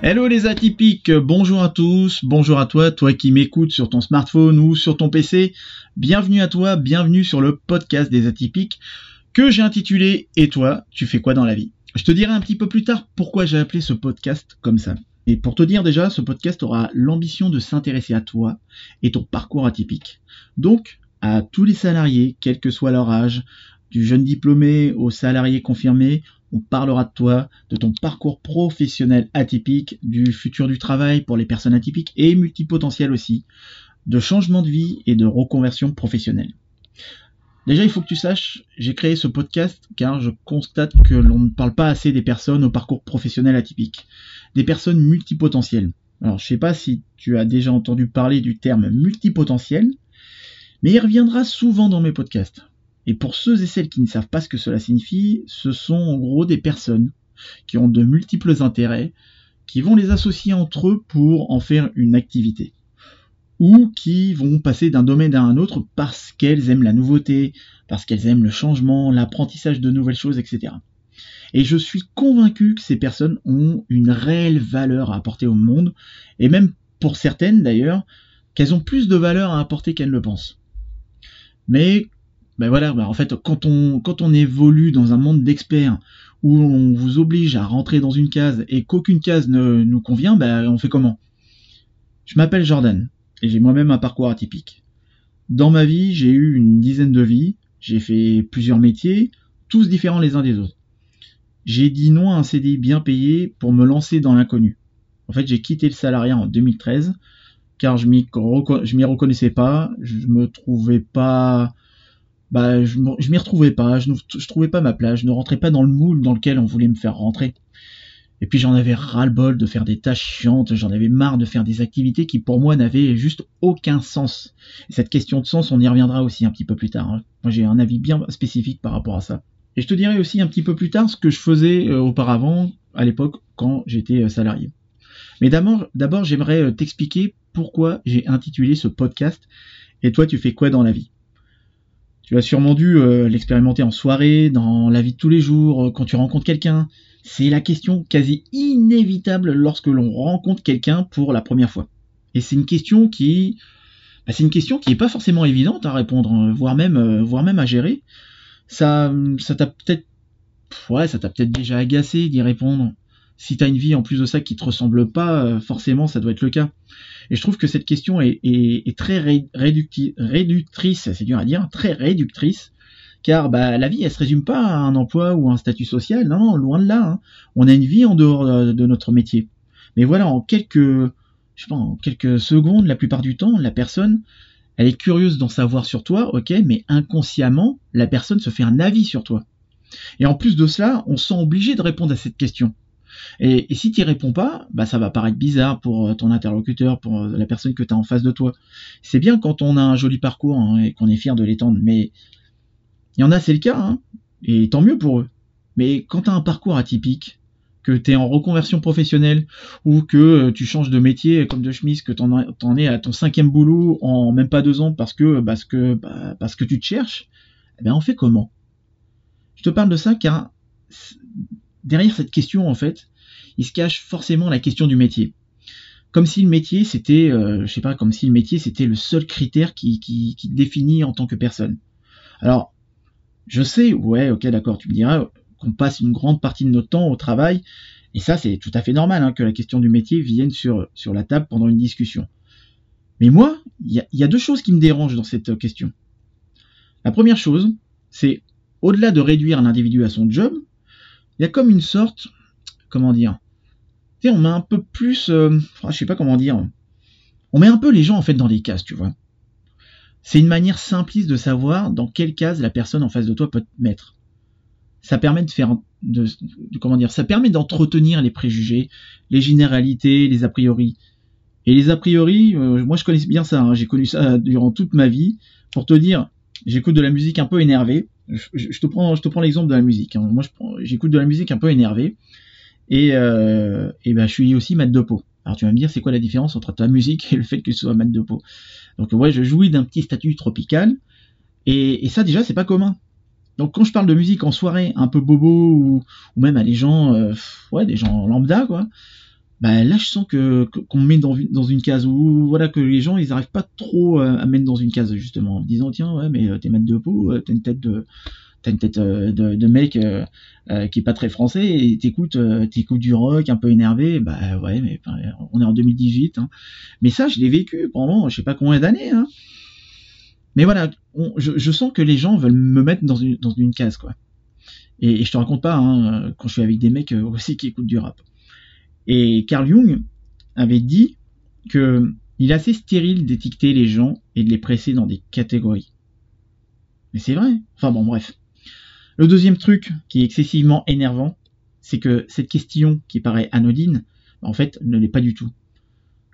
Hello les atypiques, bonjour à tous, bonjour à toi, toi qui m'écoutes sur ton smartphone ou sur ton PC. Bienvenue à toi, bienvenue sur le podcast des atypiques que j'ai intitulé Et toi, tu fais quoi dans la vie? Je te dirai un petit peu plus tard pourquoi j'ai appelé ce podcast comme ça. Et pour te dire déjà, ce podcast aura l'ambition de s'intéresser à toi et ton parcours atypique. Donc, à tous les salariés, quel que soit leur âge, du jeune diplômé au salarié confirmé, on parlera de toi, de ton parcours professionnel atypique, du futur du travail pour les personnes atypiques et multipotentielles aussi, de changement de vie et de reconversion professionnelle. Déjà, il faut que tu saches, j'ai créé ce podcast car je constate que l'on ne parle pas assez des personnes au parcours professionnel atypique, des personnes multipotentielles. Alors, je sais pas si tu as déjà entendu parler du terme multipotentiel, mais il reviendra souvent dans mes podcasts. Et pour ceux et celles qui ne savent pas ce que cela signifie, ce sont en gros des personnes qui ont de multiples intérêts, qui vont les associer entre eux pour en faire une activité. Ou qui vont passer d'un domaine à un autre parce qu'elles aiment la nouveauté, parce qu'elles aiment le changement, l'apprentissage de nouvelles choses, etc. Et je suis convaincu que ces personnes ont une réelle valeur à apporter au monde, et même pour certaines d'ailleurs, qu'elles ont plus de valeur à apporter qu'elles ne le pensent. Mais ben voilà, ben en fait, quand on, quand on évolue dans un monde d'experts où on vous oblige à rentrer dans une case et qu'aucune case ne nous convient, ben on fait comment? Je m'appelle Jordan et j'ai moi-même un parcours atypique. Dans ma vie, j'ai eu une dizaine de vies, j'ai fait plusieurs métiers, tous différents les uns des autres. J'ai dit non à un CDI bien payé pour me lancer dans l'inconnu. En fait, j'ai quitté le salariat en 2013 car je m'y reconnaissais pas, je me trouvais pas bah, je, m'y retrouvais pas, je trouvais pas ma place, je ne rentrais pas dans le moule dans lequel on voulait me faire rentrer. Et puis j'en avais ras-le-bol de faire des tâches chiantes, j'en avais marre de faire des activités qui pour moi n'avaient juste aucun sens. Et cette question de sens, on y reviendra aussi un petit peu plus tard. Hein. Moi j'ai un avis bien spécifique par rapport à ça. Et je te dirai aussi un petit peu plus tard ce que je faisais euh, auparavant, à l'époque, quand j'étais euh, salarié. Mais d'abord, j'aimerais euh, t'expliquer pourquoi j'ai intitulé ce podcast Et toi, tu fais quoi dans la vie? Tu as sûrement dû euh, l'expérimenter en soirée, dans la vie de tous les jours, euh, quand tu rencontres quelqu'un. C'est la question quasi inévitable lorsque l'on rencontre quelqu'un pour la première fois. Et c'est une question qui, bah, c'est une question qui est pas forcément évidente à répondre, hein, voire même, euh, voire même à gérer. Ça, ça t'a peut-être, ouais, ça t'a peut-être déjà agacé d'y répondre si tu as une vie en plus de ça qui te ressemble pas, euh, forcément ça doit être le cas. Et je trouve que cette question est, très réductrice, c'est dur à dire, très réductrice, car bah, la vie elle se résume pas à un emploi ou un statut social, non, loin de là. Hein. On a une vie en dehors de, notre métier. Mais voilà, en quelques, je sais pas, en quelques secondes, la plupart du temps, la personne, elle est curieuse d'en savoir sur toi, ok, mais inconsciemment, la personne se fait un avis sur toi. Et en plus de cela, on se sent obligé de répondre à cette question. Et, si tu réponds pas, bah ça va paraître bizarre pour euh, ton interlocuteur, pour euh, la personne que tu as en face de toi. C'est bien quand on a un joli parcours hein, et qu'on est fier de l'étendre, mais il y en a, c'est le cas, hein, et tant mieux pour eux. Mais quand tu as un parcours atypique, que tu es en reconversion professionnelle ou que euh, tu changes de métier comme de chemise, que tu en, es à ton cinquième boulot en même pas deux ans parce que, parce que, bah, parce que tu te cherches, eh ben on fait comment? Je te parle de ça car derrière cette question, en fait, il se cache forcément la question du métier. Comme si le métier, c'était, euh, je sais pas, comme si le métier, c'était le seul critère qui, qui, définit en tant que personne. Alors, je sais, ouais, ok, d'accord, tu me diras qu'on passe une grande partie de notre temps au travail, et ça, c'est tout à fait normal hein, que la question du métier vienne sur, la table pendant une discussion. Mais moi, il y, y a deux choses qui me dérangent dans cette question. La première chose, c'est au-delà de réduire l'individu à son job, il y a comme une sorte, comment dire, tu sais, on met un peu plus, euh, je sais pas comment dire, on met un peu les gens en fait dans des cases, tu vois. C'est une manière simpliste de savoir dans quelle case la personne en face de toi peut te mettre. Ça permet de faire, de, comment dire, ça permet d'entretenir les préjugés, les généralités, les a priori. Et les a priori, euh, moi je connais bien ça, hein. j'ai connu ça durant toute ma vie. Pour te dire, j'écoute de la musique un peu énervée. Je, te prends, prends l'exemple de la musique. Hein. Moi, j'écoute de la musique un peu énervée. Et, euh, et ben, je suis aussi mat de peau. Alors tu vas me dire, c'est quoi la différence entre ta musique et le fait que tu sois mat de peau? Donc ouais, je jouis d'un petit statut tropical. Et, ça déjà, c'est pas commun. Donc quand je parle de musique en soirée, un peu bobo ou, ou même à des gens, euh, ouais, des gens lambda quoi, bah là je sens que qu'on me met dans, dans une case où voilà que les gens ils arrivent pas trop euh, à mettre dans une case justement en disant tiens ouais mais euh, t'es maître de peau, t'as une tête de t'as une tête de, de mec qui est pas très français et t'écoutes t'écoutes du rock un peu énervé bah ouais mais on est en 2018 hein. mais ça je l'ai vécu pendant je sais pas combien d'années hein. Mais voilà, je, sens que les gens veulent me mettre dans une, dans une case, quoi. Et, je te raconte pas, hein, quand je suis avec des mecs euh, aussi qui écoutent du rap. Et Carl Jung avait dit que il est assez stérile d'étiqueter les gens et de les presser dans des catégories. Mais c'est vrai. Enfin bon, bref. Le deuxième truc qui est excessivement énervant, c'est que cette question qui paraît anodine, en fait, ne l'est pas du tout.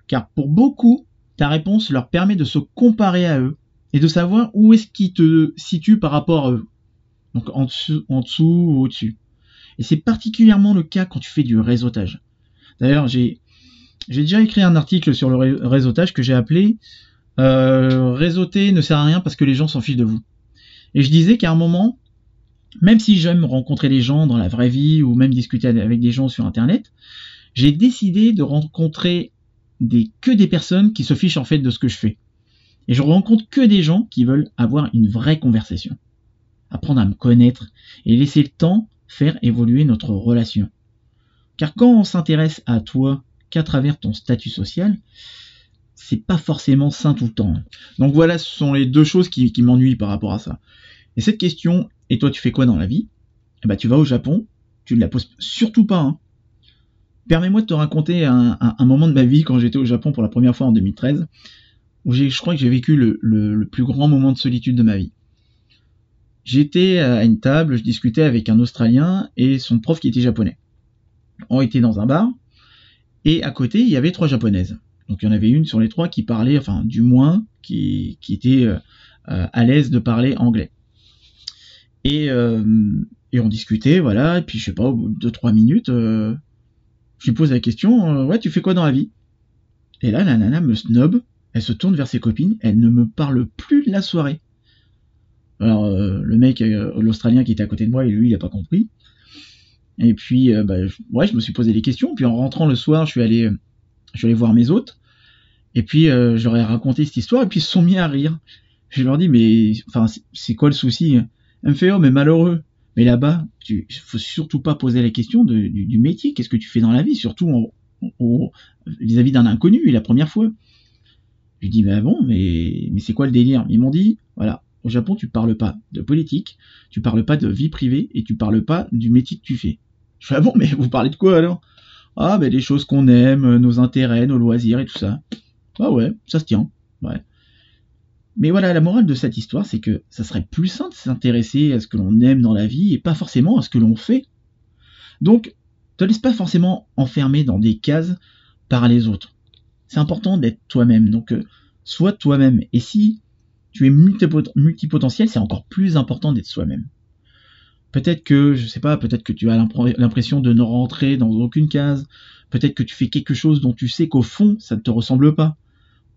Car pour beaucoup, ta réponse leur permet de se comparer à eux et de savoir où est-ce qu'il te situe par rapport à eux. Donc en dessous, en dessous ou au-dessus. Et c'est particulièrement le cas quand tu fais du réseautage. D'ailleurs, j'ai déjà écrit un article sur le réseautage que j'ai appelé euh, Réseauter ne sert à rien parce que les gens s'en fichent de vous. Et je disais qu'à un moment, même si j'aime rencontrer les gens dans la vraie vie ou même discuter avec des gens sur Internet, j'ai décidé de rencontrer des, que des personnes qui se fichent en fait de ce que je fais. Et je rencontre que des gens qui veulent avoir une vraie conversation. Apprendre à me connaître et laisser le temps faire évoluer notre relation. Car quand on s'intéresse à toi qu'à travers ton statut social, c'est pas forcément sain tout le temps. Donc voilà, ce sont les deux choses qui, m'ennuient par rapport à ça. Et cette question, et toi tu fais quoi dans la vie? Eh ben tu vas au Japon, tu ne la poses surtout pas. Hein. Permets-moi de te raconter un, moment de ma vie quand j'étais au Japon pour la première fois en 2013 où je crois que j'ai vécu le, plus grand moment de solitude de ma vie. J'étais à une table, je discutais avec un Australien et son prof qui était japonais. On était dans un bar et à côté il y avait trois japonaises. Donc il y en avait une sur les trois qui parlait, enfin du moins qui, était euh, à l'aise de parler anglais. Et, euh, et, on discutait, voilà, et puis je sais pas, au bout de trois minutes, euh, je lui pose la question, ouais, tu fais quoi dans la vie? Et là, la nana me snob, elle se tourne vers ses copines, elle ne me parle plus de la soirée. Alors euh, le mec, euh, l'Australien qui était à côté de moi, lui, il a pas compris. Et puis, euh, bah, ouais, je me suis posé des questions. Puis en rentrant le soir, je suis allé, je suis allé voir mes hôtes. Et puis, leur ai raconté cette histoire. Et puis ils se sont mis à rire. Je leur dis, mais, enfin, c'est quoi le souci? Elle me fait, oh, mais malheureux. Mais là-bas, tu, faut surtout pas poser la question du, métier. Qu'est-ce que tu fais dans la vie, surtout vis-à-vis d'un inconnu la première fois. Je dis, bah bon, mais, mais c'est quoi le délire? Ils m'ont dit, voilà, au Japon, tu parles pas de politique, tu parles pas de vie privée et tu parles pas du métier que tu fais. Je fais, ah bon, mais vous parlez de quoi alors? Ah, ben des choses qu'on aime, nos intérêts, nos loisirs et tout ça. Ah ouais, ça se tient, ouais. Mais voilà, la morale de cette histoire, c'est que ça serait plus simple de s'intéresser à ce que l'on aime dans la vie et pas forcément à ce que l'on fait. Donc, te laisse pas forcément enfermer dans des cases par les autres c'est important d'être toi-même. Donc, euh, sois toi-même. Et si tu es multipotentiel, c'est encore plus important d'être soi-même. Peut-être que, je sais pas, peut-être que tu as l'impression de ne rentrer dans aucune case. Peut-être que tu fais quelque chose dont tu sais qu'au fond, ça ne te ressemble pas.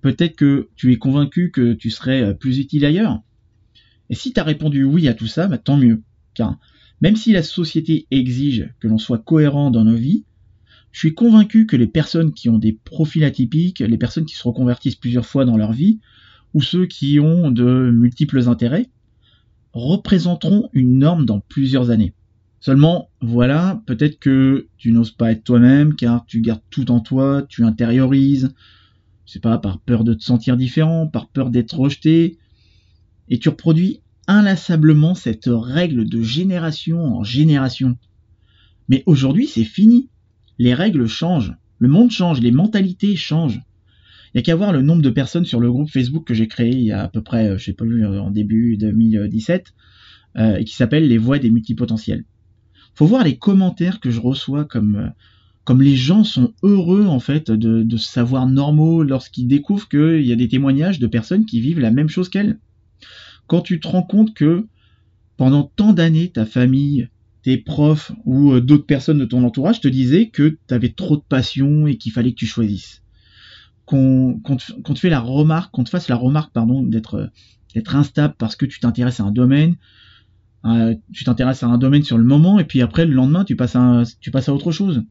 Peut-être que tu es convaincu que tu serais euh, plus utile ailleurs. Et si tu as répondu oui à tout ça, bah, tant mieux. Car même si la société exige que l'on soit cohérent dans nos vies, je suis convaincu que les personnes qui ont des profils atypiques, les personnes qui se reconvertissent plusieurs fois dans leur vie, ou ceux qui ont de multiples intérêts, représenteront une norme dans plusieurs années. Seulement, voilà, peut-être que tu n'oses pas être toi-même car tu gardes tout en toi, tu intériorises, je sais pas, par peur de te sentir différent, par peur d'être rejeté, et tu reproduis inlassablement cette règle de génération en génération. Mais aujourd'hui, c'est fini les règles changent, le monde change, les mentalités changent. Il n'y a qu'à voir le nombre de personnes sur le groupe Facebook que j'ai créé il y a à peu près, euh, je sais pas, euh, en début 2017, euh, et qui s'appelle Les Voix des multipotentiels. Faut voir les commentaires que je reçois comme, les gens sont heureux en fait de, de savoir normaux lorsqu'ils découvrent qu'il y a des témoignages de personnes qui vivent la même chose qu'elles. Quand tu te rends compte que pendant tant d'années, ta famille, tes profs ou d'autres personnes de ton entourage te disaient que tu avais trop de passion et qu'il fallait que tu choisisses. Qu'on te la remarque, fasse la remarque, pardon, d'être d'être instable parce que tu t'intéresses à un domaine, euh, tu t'intéresses à un domaine sur le moment et puis après le lendemain tu passes à autre chose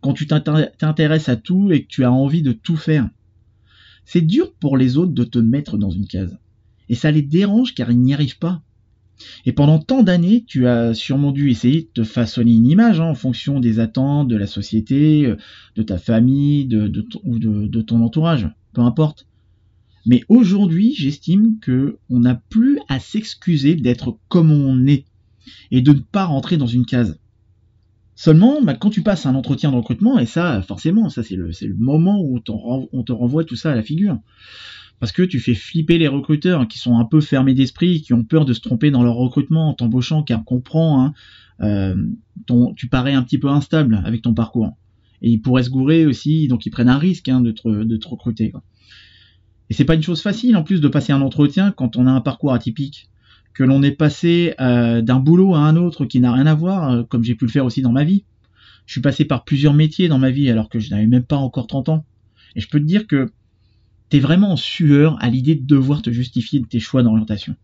quand tu t'intéresses à tout et que tu as envie de tout faire. C'est dur pour les autres de te mettre dans une case. Et ça les dérange car ils n'y arrivent pas. Et pendant tant d'années, tu as sûrement dû essayer de te façonner une image hein, en fonction des attentes de la société, euh, de ta famille, de, ou de, ton entourage, peu importe. Mais aujourd'hui, j'estime que on n'a plus à s'excuser d'être comme on est et de ne pas rentrer dans une case. Seulement, bah, quand tu passes un entretien de recrutement, et ça, forcément, ça c'est le, moment où on te renvoie tout ça à la figure. Parce que tu fais flipper les recruteurs qui sont un peu fermés d'esprit, qui ont peur de se tromper dans leur recrutement en t'embauchant, car comprend, hein, euh, tu parais un petit peu instable avec ton parcours. Et ils pourraient se gourer aussi, donc ils prennent un risque hein, de, te, recruter. Et c'est pas une chose facile en plus de passer un entretien quand on a un parcours atypique que l'on est passé euh, d'un boulot à un autre qui n'a rien à voir, euh, comme j'ai pu le faire aussi dans ma vie. Je suis passé par plusieurs métiers dans ma vie alors que je n'avais même pas encore 30 ans. Et je peux te dire que t'es vraiment en sueur à l'idée de devoir te justifier de tes choix d'orientation.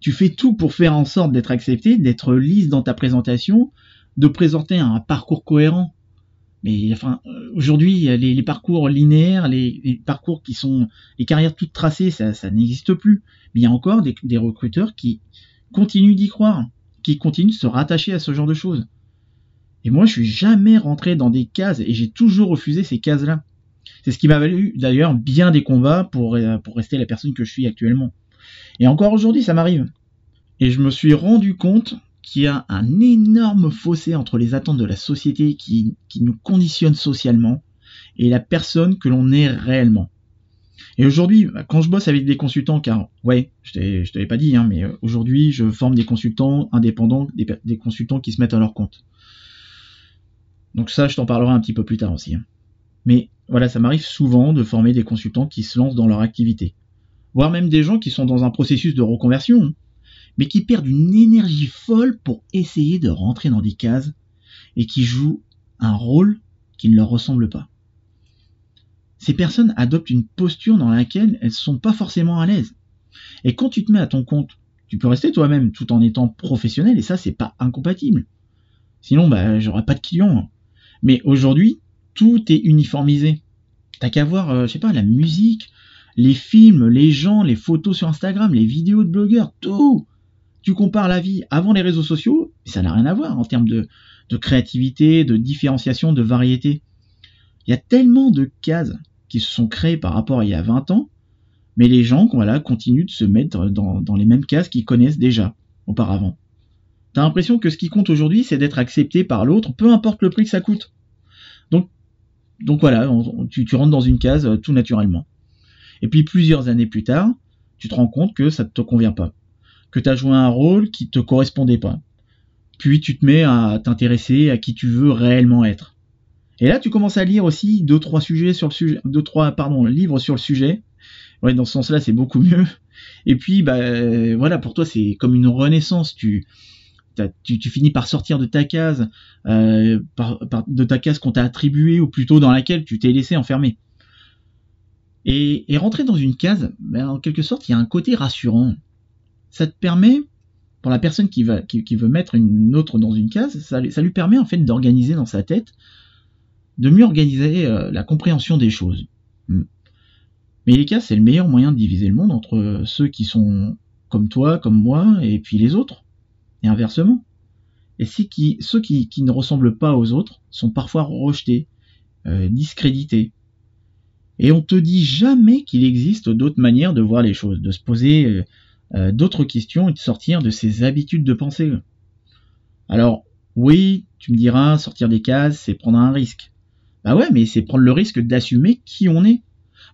Tu fais tout pour faire en sorte d'être accepté, d'être lisse dans ta présentation, de présenter un parcours cohérent. Mais enfin, euh, aujourd'hui, les, parcours linéaires, les, parcours qui sont les carrières toutes tracées, ça, n'existe plus. Mais il y a encore des recruteurs qui continuent d'y croire, qui continuent de se rattacher à ce genre de choses. Et moi, je suis jamais rentré dans des cases et j'ai toujours refusé ces cases-là. C'est ce qui m'a valu d'ailleurs bien des combats pour, euh, pour rester la personne que je suis actuellement. Et encore aujourd'hui, ça m'arrive. Et je me suis rendu compte qu'il y a un énorme fossé entre les attentes de la société qui, qui nous conditionne socialement et la personne que l'on est réellement. Et aujourd'hui, bah, quand je bosse avec des consultants, car ouais, je t'avais pas dit, hein, mais euh, aujourd'hui, je forme des consultants indépendants, des, consultants qui se mettent à leur compte. Donc ça, je t'en parlerai un petit peu plus tard aussi. Hein. Mais voilà, ça m'arrive souvent de former des consultants qui se lancent dans leur activité, voire même des gens qui sont dans un processus de reconversion, hein, mais qui perdent une énergie folle pour essayer de rentrer dans des cases et qui jouent un rôle qui ne leur ressemble pas ces personnes adoptent une posture dans laquelle elles sont pas forcément à l'aise. Et quand tu te mets à ton compte, tu peux rester toi-même tout en étant professionnel et ça c'est pas incompatible. Sinon bah j'aurais pas de clients. Mais aujourd'hui, tout est uniformisé. T'as qu'à voir, euh, je sais pas, la musique, les films, les gens, les photos sur Instagram, les vidéos de blogueurs, tout. Tu compares la vie avant les réseaux sociaux, ça n'a rien à voir en termes de, créativité, de différenciation, de variété. Il y a tellement de cases qui se sont créées par rapport à il y a 20 ans, mais les gens voilà, continuent de se mettre dans, les mêmes cases qu'ils connaissent déjà auparavant. T'as l'impression que ce qui compte aujourd'hui, c'est d'être accepté par l'autre, peu importe le prix que ça coûte. Donc voilà, tu, rentres dans une case euh, tout naturellement. Et puis plusieurs années plus tard, tu te rends compte que ça ne te convient pas, que tu as joué un rôle qui te correspondait pas. Puis tu te mets à t'intéresser à qui tu veux réellement être. Et là, tu commences à lire aussi deux trois sujets sur le sujet, deux trois pardon livres sur le sujet. Ouais, dans ce sens-là, c'est beaucoup mieux. Et puis, bah voilà, pour toi, c'est comme une renaissance. Tu tu, finis par sortir de ta case, euh, de ta case qu'on t'a attribuée, ou plutôt dans laquelle tu t'es laissé enfermer. Et, rentrer dans une case, ben, en quelque sorte, il y a un côté rassurant. Ça te permet, pour la personne qui, veut mettre une autre dans une case, ça, lui permet en fait d'organiser dans sa tête de mieux organiser euh, la compréhension des choses. Hmm. Mais les cas, c'est le meilleur moyen de diviser le monde entre ceux qui sont comme toi, comme moi, et puis les autres, et inversement. Et qui, ceux qui, ne ressemblent pas aux autres sont parfois rejetés, euh, discrédités. Et on te dit jamais qu'il existe d'autres manières de voir les choses, de se poser euh, d'autres questions et de sortir de ses habitudes de pensée. Alors, oui, tu me diras, sortir des cases, c'est prendre un risque. Bah ouais, mais c'est prendre le risque d'assumer qui on est.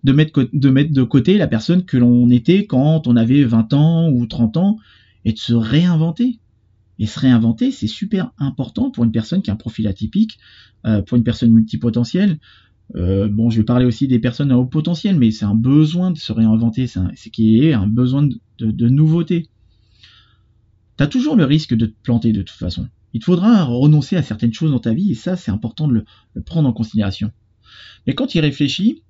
De mettre, de mettre de côté la personne que l'on était quand on avait 20 ans ou 30 ans et de se réinventer. Et se réinventer, c'est super important pour une personne qui a un profil atypique, euh, pour une personne multipotentielle. Euh, bon, je vais parler aussi des personnes à haut potentiel, mais c'est un besoin de se réinventer, c'est qui est un besoin de, de, nouveauté. T'as toujours le risque de te planter de toute façon. Il te faudra renoncer à certaines choses dans ta vie, et ça, c'est important de le, prendre en considération. Mais quand tu y réfléchis,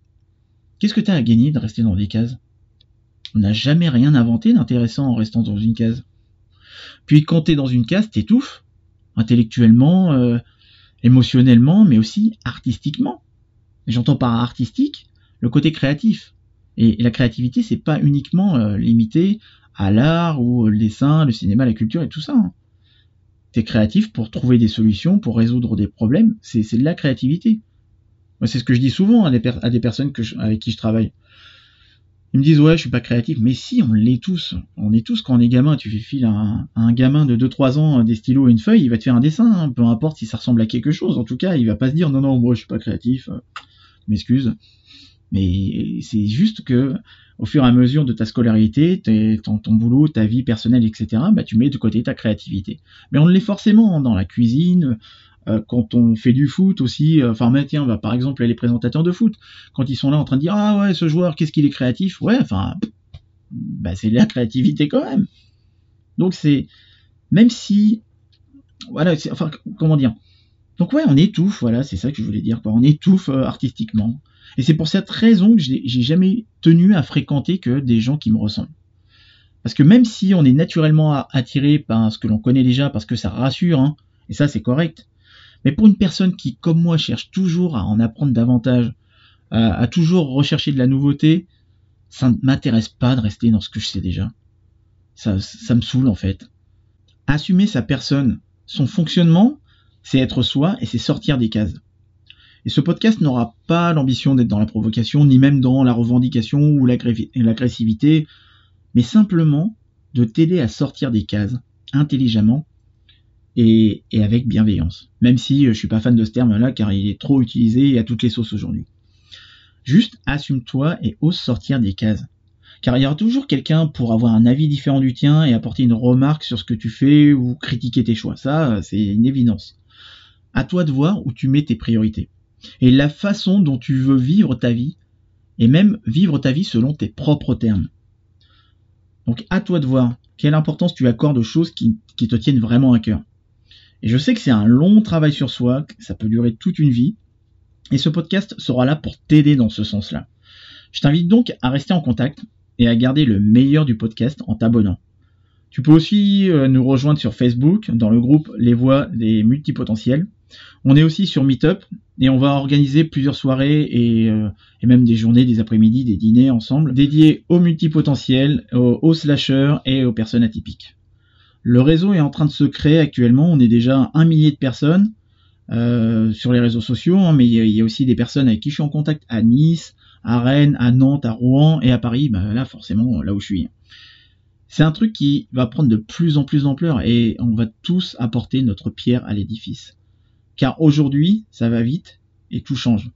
qu'est-ce que tu as à gagner de rester dans des cases? On n'a jamais rien inventé d'intéressant en restant dans une case. Puis quand tu es dans une case, t'étouffes, intellectuellement, euh, émotionnellement, mais aussi artistiquement. J'entends par artistique le côté créatif. Et, la créativité, c'est pas uniquement euh, limité à l'art ou le dessin, le cinéma, la culture et tout ça. Hein. Tu es créatif pour trouver des solutions, pour résoudre des problèmes. C'est de la créativité. C'est ce que je dis souvent à des, personnes avec qui je travaille. Ils me disent ouais je suis pas créatif, mais si on l'est tous, on est tous quand on est gamin, tu fais fil à un, gamin de 2-3 ans des stylos et une feuille, il va te faire un dessin, hein, peu importe si ça ressemble à quelque chose, en tout cas il va pas se dire non non moi je suis pas créatif, euh, m'excuse, mais c'est juste que au fur et à mesure de ta scolarité, ton, ton, boulot, ta vie personnelle, etc., bah, tu mets de côté ta créativité. Mais on l'est forcément dans la cuisine, euh, quand on fait du foot aussi, euh, enfin tiens, bah, par exemple les présentateurs de foot, quand ils sont là en train de dire ah ouais ce joueur qu'est-ce qu'il est créatif, ouais enfin bah, c'est la créativité quand même. Donc c'est même si voilà, enfin comment dire? Donc ouais on étouffe, voilà c'est ça que je voulais dire quoi, on étouffe euh, artistiquement. Et c'est pour cette raison que j'ai jamais tenu à fréquenter que des gens qui me ressemblent. Parce que même si on est naturellement attiré par ce que l'on connaît déjà, parce que ça rassure, hein, et ça c'est correct, mais pour une personne qui, comme moi, cherche toujours à en apprendre davantage, à, toujours rechercher de la nouveauté, ça ne m'intéresse pas de rester dans ce que je sais déjà. Ça, ça me saoule en fait. Assumer sa personne, son fonctionnement, c'est être soi et c'est sortir des cases. Et ce podcast n'aura pas l'ambition d'être dans la provocation, ni même dans la revendication ou l'agressivité, mais simplement de t'aider à sortir des cases intelligemment et, avec bienveillance. Même si euh, je suis pas fan de ce terme-là car il est trop utilisé à toutes les sauces aujourd'hui. Juste assume-toi et ose sortir des cases. Car il y aura toujours quelqu'un pour avoir un avis différent du tien et apporter une remarque sur ce que tu fais ou critiquer tes choix. Ça, euh, c'est une évidence. À toi de voir où tu mets tes priorités. Et la façon dont tu veux vivre ta vie, et même vivre ta vie selon tes propres termes. Donc à toi de voir quelle importance tu accordes aux choses qui te tiennent vraiment à cœur. Et je sais que c'est un long travail sur soi, que ça peut durer toute une vie. Et ce podcast sera là pour t'aider dans ce sens-là. Je t'invite donc à rester en contact et à garder le meilleur du podcast en t'abonnant. Tu peux aussi euh, nous rejoindre sur Facebook dans le groupe Les Voix des Multipotentiels. On est aussi sur Meetup et on va organiser plusieurs soirées et, euh, même des journées, des après-midi, des dîners ensemble dédiés aux multipotentiels, aux, aux slashers et aux personnes atypiques. Le réseau est en train de se créer actuellement. On est déjà un millier de personnes euh, sur les réseaux sociaux, hein, mais il y, a aussi des personnes avec qui je suis en contact à Nice, à Rennes, à Nantes, à Rouen et à Paris. Bah, là, forcément, là où je suis. C'est un truc qui va prendre de plus en plus d'ampleur et on va tous apporter notre pierre à l'édifice. Car aujourd'hui, ça va vite et tout change.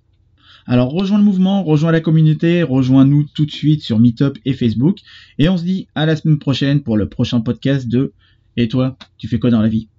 Alors rejoins le mouvement, rejoins la communauté, rejoins-nous tout de suite sur Meetup et Facebook. Et on se dit à la semaine prochaine pour le prochain podcast de et toi, tu fais quoi dans la vie?